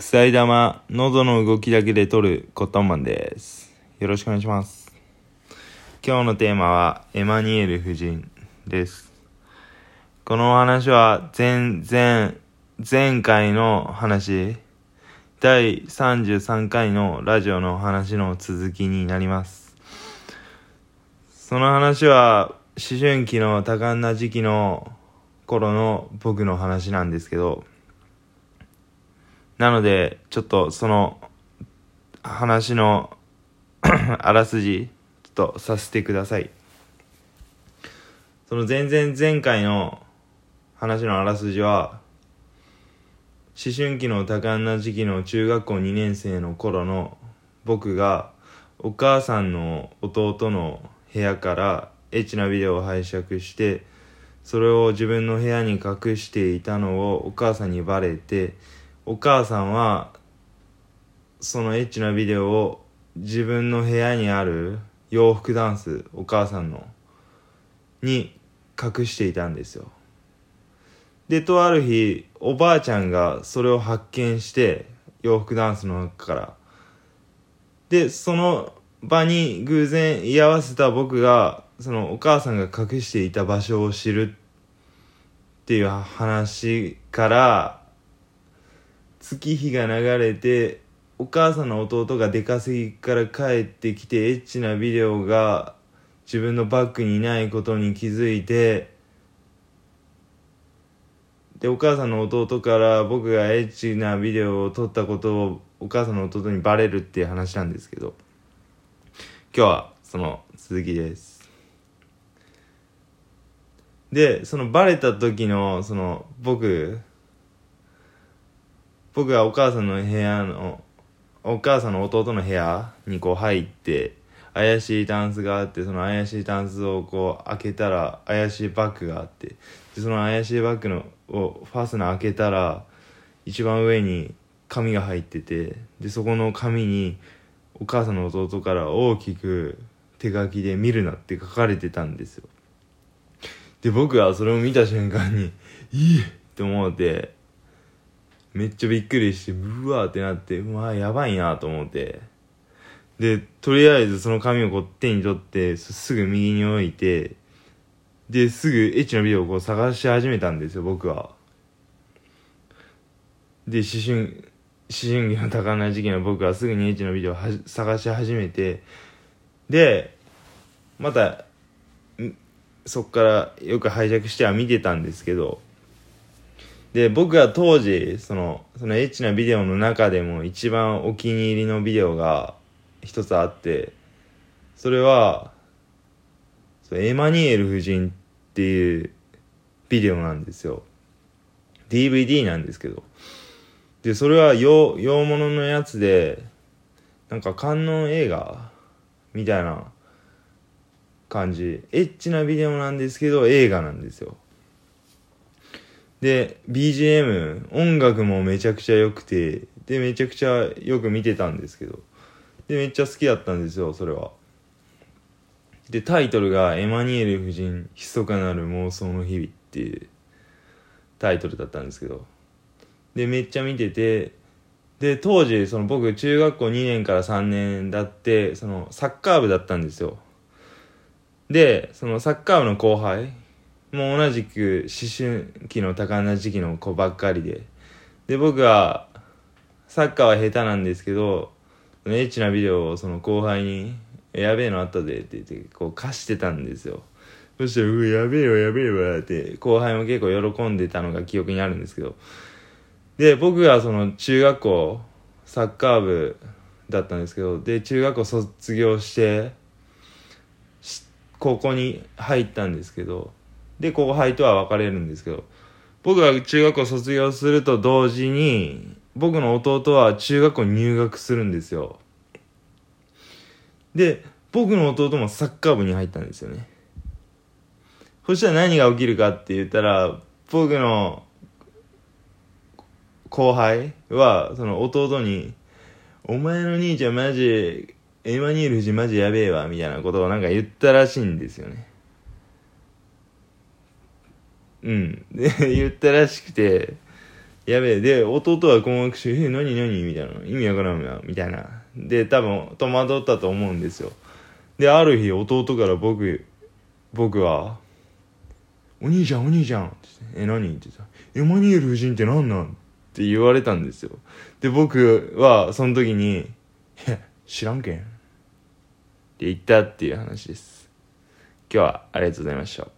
臭い玉、喉の動きだけで取るコットンマンです。よろしくお願いします。今日のテーマは、エマニエル夫人です。このお話は、前、前、前回の話、第33回のラジオの話の続きになります。その話は、思春期の多感な時期の頃の僕の話なんですけど、なので、ちょっとその話の あらすじ、ちょっとさせてください。その前々前回の話のあらすじは、思春期の多感な時期の中学校2年生の頃の僕がお母さんの弟の部屋からエッチなビデオを拝借してそれを自分の部屋に隠していたのをお母さんにバレてお母さんはそのエッチなビデオを自分の部屋にある洋服ダンスお母さんのに隠していたんですよ。でとある日おばあちゃんがそれを発見して洋服ダンスの中から。でその場に偶然居合わせた僕がそのお母さんが隠していた場所を知るっていう話から月日が流れてお母さんの弟が出稼ぎから帰ってきてエッチなビデオが自分のバッグにないことに気づいてでお母さんの弟から僕がエッチなビデオを撮ったことをお母さんの弟にバレるっていう話なんですけど今日はその続きです。でそのバレた時のその僕僕がお母さんの部屋のお母さんの弟の部屋にこう入って怪しいタンスがあってその怪しいタンスをこう開けたら怪しいバッグがあってでその怪しいバッグのをファスナー開けたら一番上に紙が入っててでそこの紙にお母さんの弟から大きく手書きで「見るな」って書かれてたんですよで僕はそれを見た瞬間に「いい!」って思ってめっちゃびっくりしてうわーってなってうわやばいなと思って。でとりあえずその紙をこう手に取ってすぐ右に置いてですぐエッチなビデオをこう探し始めたんですよ僕は。で思春思春期の多感な時期の僕はすぐにエッチなビデオを探し始めてでまたそっからよく拝借しては見てたんですけどで僕は当時そのそのエッチなビデオの中でも一番お気に入りのビデオが一つあってそれはそエマニュエル夫人っていうビデオなんですよ。DVD なんですけど。でそれは洋洋物のやつでなんか観音映画みたいな感じ。エッチなビデオなんですけど映画なんですよ。で BGM 音楽もめちゃくちゃ良くてでめちゃくちゃよく見てたんですけど。でめっちゃ好きだったんですよそれは。でタイトルが「エマニエル夫人密かなる妄想の日々」っていうタイトルだったんですけど。でめっちゃ見ててで当時その僕中学校2年から3年だってそのサッカー部だったんですよ。でそのサッカー部の後輩もう同じく思春期の多感な時期の子ばっかりで。で僕はサッカーは下手なんですけどエッチなビデオをその後輩に「やべえのあったぜ」って言ってこう貸してたんですよ。そしたら「うやべえわやべえわ」って後輩も結構喜んでたのが記憶にあるんですけど。で僕がその中学校サッカー部だったんですけどで中学校卒業して高校に入ったんですけどで後輩とは別れるんですけど僕が中学校卒業すると同時に僕の弟は中学校入学するんですよ。で僕の弟もサッカー部に入ったんですよね。そしたら何が起きるかって言ったら僕の後輩はその弟に「お前の兄ちゃんマジエマニュエル夫人マジやべえわ」みたいなことをなんか言ったらしいんですよね。うんで言ったらしくてやべえ。で、弟は困惑して、え、何何？みたいな。意味わからんな。みたいな。で、多分、戸惑ったと思うんですよ。で、ある日、弟から僕、僕は、お兄ちゃん、お兄ちゃん。え、何？って言ったエマニュエル夫人って何なん？って言われたんですよ。で、僕は、その時に、知らんけん。って言ったっていう話です。今日はありがとうございました。